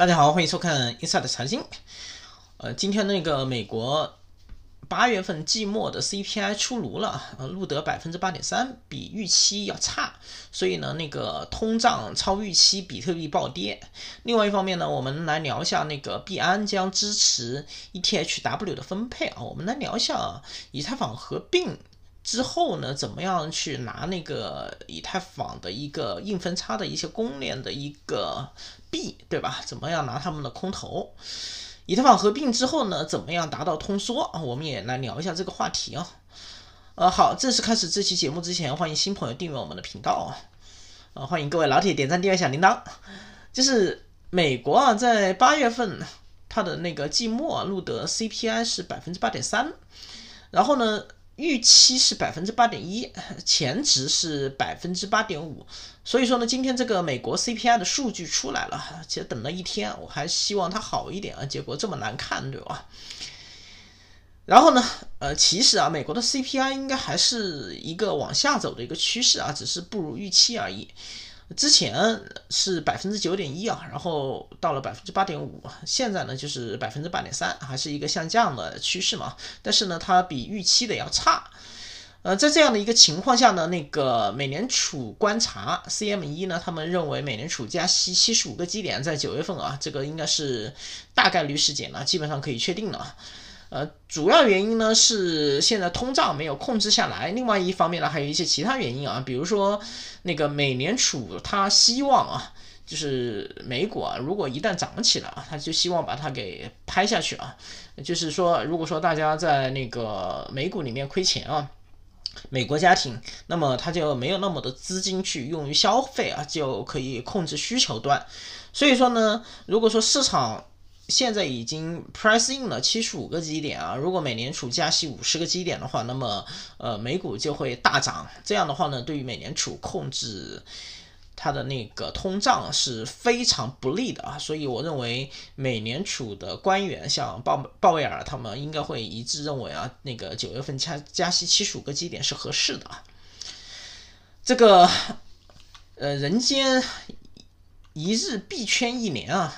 大家好，欢迎收看 Inside 财经。呃，今天那个美国八月份季末的 CPI 出炉了，呃，录得百分之八点三，比预期要差，所以呢，那个通胀超预期，比特币暴跌。另外一方面呢，我们来聊一下那个币安将支持 ETHW 的分配啊，我们来聊一下以太坊合并。之后呢，怎么样去拿那个以太坊的一个硬分叉的一些公链的一个币，对吧？怎么样拿他们的空投？以太坊合并之后呢，怎么样达到通缩啊？我们也来聊一下这个话题啊。呃，好，正式开始这期节目之前，欢迎新朋友订阅我们的频道啊。呃，欢迎各位老铁点赞、订阅、小铃铛。就是美国啊，在八月份它的那个季末录得 CPI 是百分之八点三，然后呢？预期是百分之八点一，前值是百分之八点五，所以说呢，今天这个美国 CPI 的数据出来了，其实等了一天，我还希望它好一点啊，结果这么难看，对吧？然后呢，呃，其实啊，美国的 CPI 应该还是一个往下走的一个趋势啊，只是不如预期而已。之前是百分之九点一啊，然后到了百分之八点五，现在呢就是百分之八点三，还是一个向降的趋势嘛。但是呢，它比预期的要差。呃，在这样的一个情况下呢，那个美联储观察 CME 呢，他们认为美联储加息七十五个基点，在九月份啊，这个应该是大概率事件了，基本上可以确定了。呃，主要原因呢是现在通胀没有控制下来，另外一方面呢还有一些其他原因啊，比如说那个美联储它希望啊，就是美股啊，如果一旦涨起来啊，它就希望把它给拍下去啊，就是说如果说大家在那个美股里面亏钱啊，美国家庭，那么他就没有那么多资金去用于消费啊，就可以控制需求端，所以说呢，如果说市场。现在已经 pricing 了七十五个基点啊，如果美联储加息五十个基点的话，那么呃美股就会大涨。这样的话呢，对于美联储控制它的那个通胀是非常不利的啊。所以我认为美联储的官员像鲍鲍威尔他们应该会一致认为啊，那个九月份加加息七十五个基点是合适的啊。这个呃人间一日币圈一年啊。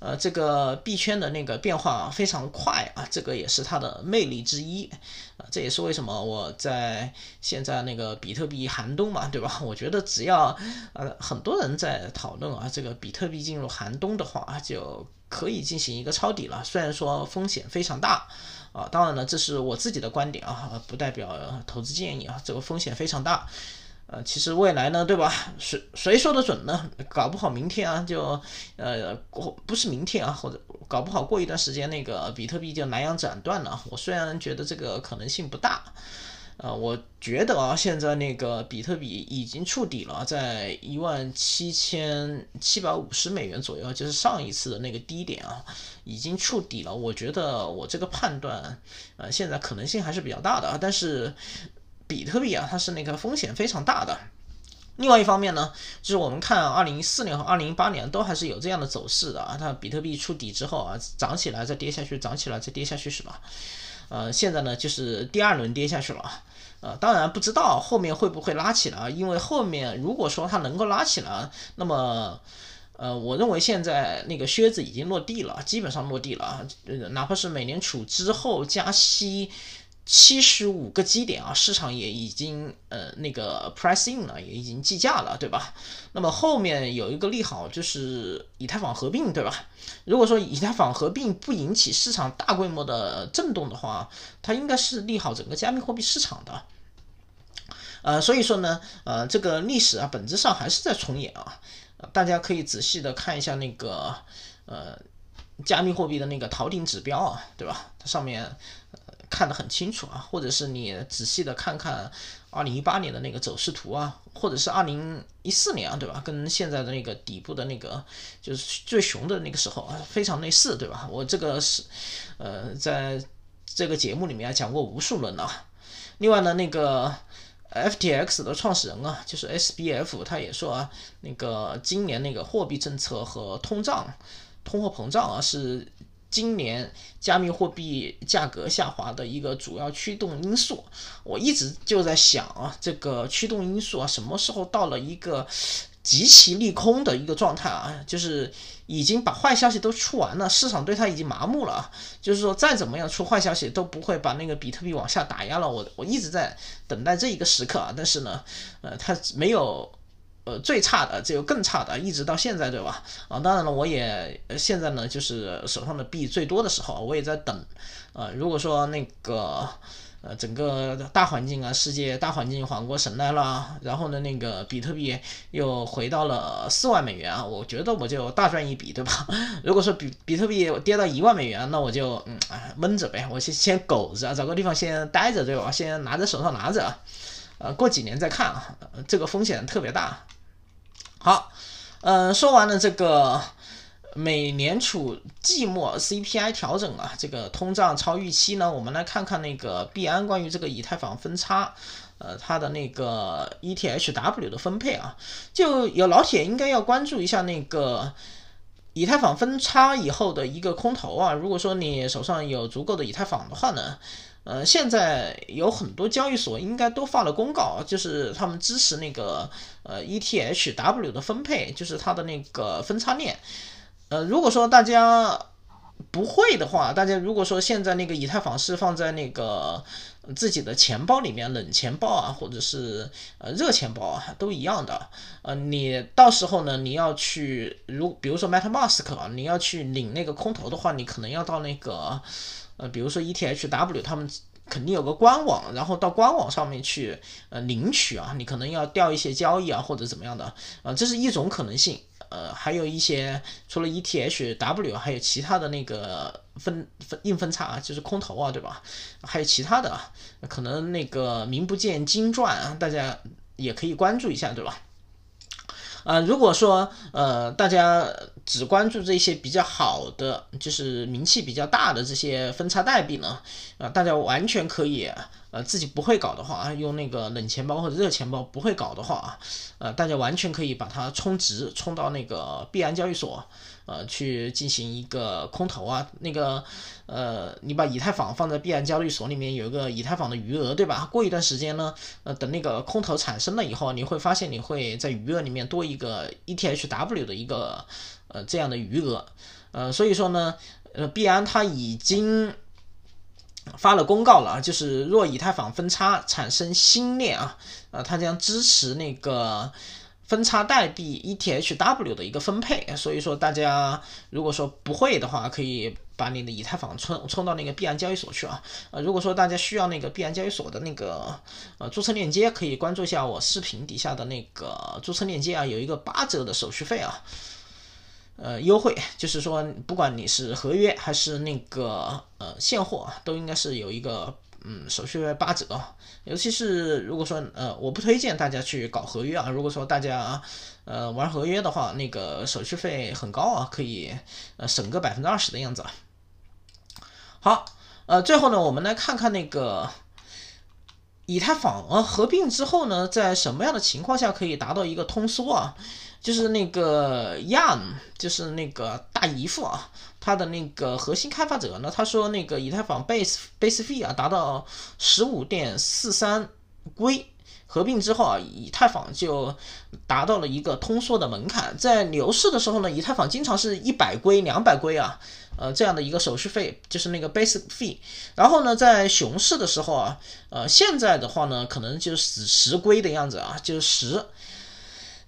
呃，这个币圈的那个变化非常快啊，这个也是它的魅力之一啊。这也是为什么我在现在那个比特币寒冬嘛，对吧？我觉得只要呃很多人在讨论啊，这个比特币进入寒冬的话，就可以进行一个抄底了。虽然说风险非常大啊，当然了，这是我自己的观点啊，不代表投资建议啊。这个风险非常大。呃，其实未来呢，对吧？谁谁说的准呢？搞不好明天啊，就呃过不是明天啊，或者搞不好过一段时间，那个比特币就南阳斩断了。我虽然觉得这个可能性不大，呃，我觉得啊，现在那个比特币已经触底了，在一万七千七百五十美元左右，就是上一次的那个低点啊，已经触底了。我觉得我这个判断，呃，现在可能性还是比较大的啊，但是。比特币啊，它是那个风险非常大的。另外一方面呢，就是我们看二零一四年和二零一八年都还是有这样的走势的啊。它比特币触底之后啊，涨起来再跌下去，涨起来再跌下去是吧？呃，现在呢就是第二轮跌下去了。呃，当然不知道后面会不会拉起来，因为后面如果说它能够拉起来，那么呃，我认为现在那个靴子已经落地了，基本上落地了啊。哪怕是美联储之后加息。七十五个基点啊，市场也已经呃那个 pricing 了，也已经计价了，对吧？那么后面有一个利好就是以太坊合并，对吧？如果说以太坊合并不引起市场大规模的震动的话，它应该是利好整个加密货币市场的。呃，所以说呢，呃，这个历史啊，本质上还是在重演啊。大家可以仔细的看一下那个呃加密货币的那个逃顶指标啊，对吧？它上面。看得很清楚啊，或者是你仔细的看看二零一八年的那个走势图啊，或者是二零一四年啊，对吧？跟现在的那个底部的那个就是最熊的那个时候啊，非常类似，对吧？我这个是呃，在这个节目里面讲过无数轮了。另外呢，那个 FTX 的创始人啊，就是 SBF，他也说啊，那个今年那个货币政策和通胀、通货膨胀啊是。今年加密货币价格下滑的一个主要驱动因素，我一直就在想啊，这个驱动因素啊，什么时候到了一个极其利空的一个状态啊，就是已经把坏消息都出完了，市场对它已经麻木了啊，就是说再怎么样出坏消息都不会把那个比特币往下打压了。我我一直在等待这一个时刻啊，但是呢，呃，它没有。呃，最差的只有更差的，一直到现在，对吧？啊，当然了，我也现在呢，就是手上的币最多的时候，我也在等。呃，如果说那个呃整个大环境啊，世界大环境缓过神来了，然后呢，那个比特币又回到了四万美元啊，我觉得我就大赚一笔，对吧？如果说比比特币跌到一万美元，那我就嗯闷着呗，我先先苟着，找个地方先待着，对吧？先拿在手上拿着。呃，过几年再看啊，这个风险特别大。好，嗯，说完了这个美联储季末 CPI 调整啊，这个通胀超预期呢，我们来看看那个币安关于这个以太坊分叉，呃，它的那个 ETHW 的分配啊，就有老铁应该要关注一下那个以太坊分叉以后的一个空头啊，如果说你手上有足够的以太坊的话呢。呃，现在有很多交易所应该都发了公告，就是他们支持那个呃 ETHW 的分配，就是它的那个分叉链。呃，如果说大家不会的话，大家如果说现在那个以太坊是放在那个自己的钱包里面，冷钱包啊，或者是呃热钱包啊，都一样的。呃，你到时候呢，你要去如比如说 MetaMask 啊，你要去领那个空投的话，你可能要到那个。呃，比如说 ETHW，他们肯定有个官网，然后到官网上面去呃领取啊，你可能要调一些交易啊或者怎么样的啊，这是一种可能性。呃，还有一些除了 ETHW，还有其他的那个分分硬分叉啊，就是空头啊，对吧？还有其他的啊，可能那个名不见经传啊，大家也可以关注一下，对吧？啊，如果说呃大家只关注这些比较好的，就是名气比较大的这些分叉代币呢，啊，大家完全可以。呃，自己不会搞的话啊，用那个冷钱包或者热钱包不会搞的话啊，呃，大家完全可以把它充值，充到那个币安交易所，呃，去进行一个空投啊。那个，呃，你把以太坊放在币安交易所里面，有一个以太坊的余额，对吧？过一段时间呢，呃，等那个空投产生了以后，你会发现你会在余额里面多一个 ETHW 的一个呃这样的余额，呃，所以说呢，呃，币安它已经。发了公告了啊，就是若以太坊分叉产生新链啊，呃，它将支持那个分叉代币 ETHW 的一个分配。所以说，大家如果说不会的话，可以把你的以太坊充充到那个币安交易所去啊。呃，如果说大家需要那个币安交易所的那个呃注册链接，可以关注一下我视频底下的那个注册链接啊，有一个八折的手续费啊。呃，优惠就是说，不管你是合约还是那个呃现货，都应该是有一个嗯手续费八折。尤其是如果说呃，我不推荐大家去搞合约啊。如果说大家呃玩合约的话，那个手续费很高啊，可以呃省个百分之二十的样子。好，呃，最后呢，我们来看看那个以太坊啊合并之后呢，在什么样的情况下可以达到一个通缩啊？就是那个 Yan，就是那个大姨夫啊，他的那个核心开发者呢，他说那个以太坊 base base fee 啊达到十五点四三硅，合并之后啊，以太坊就达到了一个通缩的门槛。在牛市的时候呢，以太坊经常是一百硅、两百硅啊，呃这样的一个手续费，就是那个 base fee。然后呢，在熊市的时候啊，呃现在的话呢，可能就是十硅的样子啊，就是十。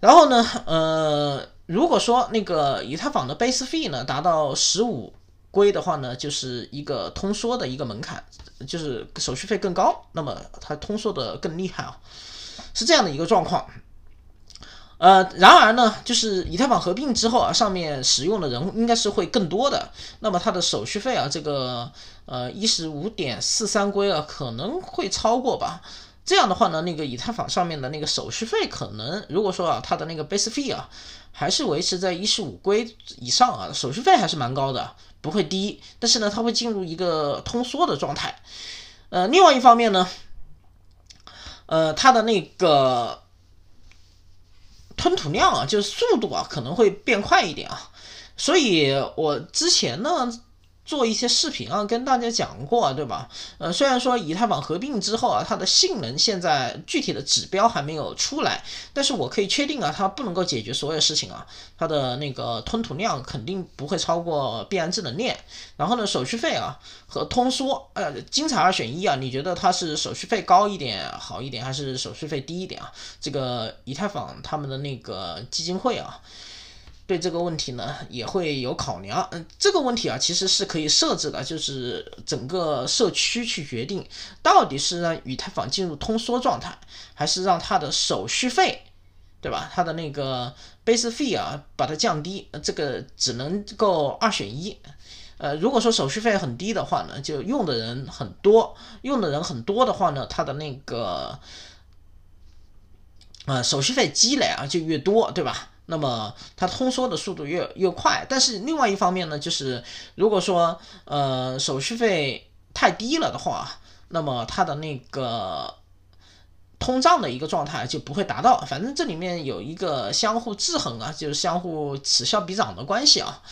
然后呢，呃，如果说那个以太坊的 base fee 呢达到十五硅的话呢，就是一个通缩的一个门槛，就是手续费更高，那么它通缩的更厉害啊，是这样的一个状况。呃，然而呢，就是以太坊合并之后啊，上面使用的人应该是会更多的，那么它的手续费啊，这个呃一十五点四三规啊，可能会超过吧。这样的话呢，那个以太坊上面的那个手续费可能，如果说啊，它的那个 base fee 啊，还是维持在一十五规以上啊，手续费还是蛮高的，不会低。但是呢，它会进入一个通缩的状态。呃，另外一方面呢，呃，它的那个吞吐量啊，就是速度啊，可能会变快一点啊。所以我之前呢。做一些视频啊，跟大家讲过，对吧？呃，虽然说以太坊合并之后啊，它的性能现在具体的指标还没有出来，但是我可以确定啊，它不能够解决所有事情啊，它的那个吞吐量肯定不会超过币安智能链。然后呢，手续费啊和通缩，呃，精彩二选一啊，你觉得它是手续费高一点好一点，还是手续费低一点啊？这个以太坊他们的那个基金会啊。对这个问题呢，也会有考量。嗯，这个问题啊，其实是可以设置的，就是整个社区去决定，到底是让以太坊进入通缩状态，还是让它的手续费，对吧？它的那个 base fee 啊，把它降低。这个只能够二选一。呃，如果说手续费很低的话呢，就用的人很多，用的人很多的话呢，它的那个，呃，手续费积累啊就越多，对吧？那么它通缩的速度越越快，但是另外一方面呢，就是如果说呃手续费太低了的话，那么它的那个通胀的一个状态就不会达到。反正这里面有一个相互制衡啊，就是相互此消彼长的关系啊。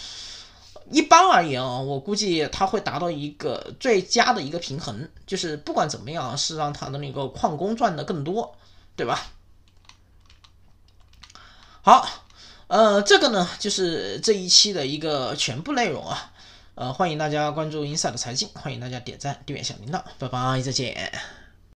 一般而言啊，我估计它会达到一个最佳的一个平衡，就是不管怎么样是让它的那个矿工赚的更多，对吧？好，呃，这个呢就是这一期的一个全部内容啊，呃，欢迎大家关注 Inside 财经，欢迎大家点赞、订阅小铃铛，拜拜，再见。